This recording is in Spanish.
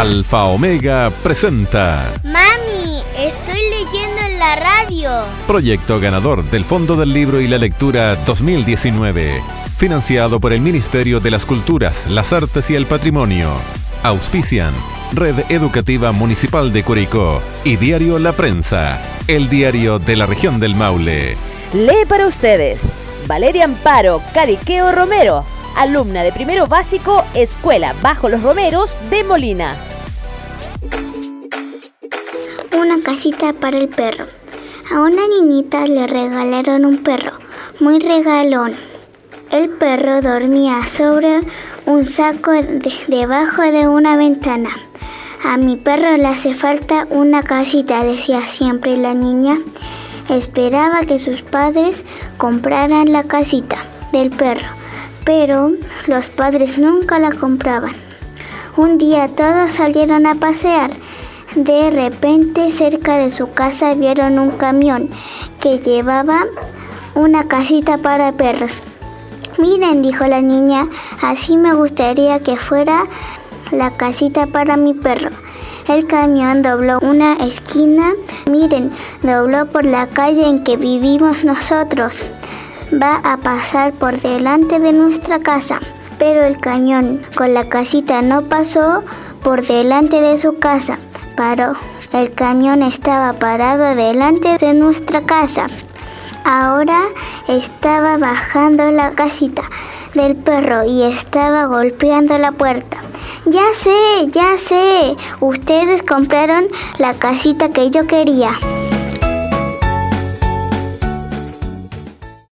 Alfa Omega presenta Mami, estoy leyendo en la radio. Proyecto ganador del Fondo del Libro y la Lectura 2019. Financiado por el Ministerio de las Culturas, las Artes y el Patrimonio. Auspician Red Educativa Municipal de Curicó y Diario La Prensa, el diario de la región del Maule. Lee para ustedes Valeria Amparo Cariqueo Romero, alumna de primero básico, Escuela Bajo los Romeros de Molina. Una casita para el perro. A una niñita le regalaron un perro, muy regalón. El perro dormía sobre un saco de- debajo de una ventana. A mi perro le hace falta una casita, decía siempre la niña. Esperaba que sus padres compraran la casita del perro, pero los padres nunca la compraban. Un día todos salieron a pasear. De repente cerca de su casa vieron un camión que llevaba una casita para perros. Miren, dijo la niña, así me gustaría que fuera la casita para mi perro. El camión dobló una esquina, miren, dobló por la calle en que vivimos nosotros. Va a pasar por delante de nuestra casa, pero el camión con la casita no pasó por delante de su casa, paró. El camión estaba parado delante de nuestra casa. Ahora estaba bajando la casita del perro y estaba golpeando la puerta. Ya sé, ya sé, ustedes compraron la casita que yo quería.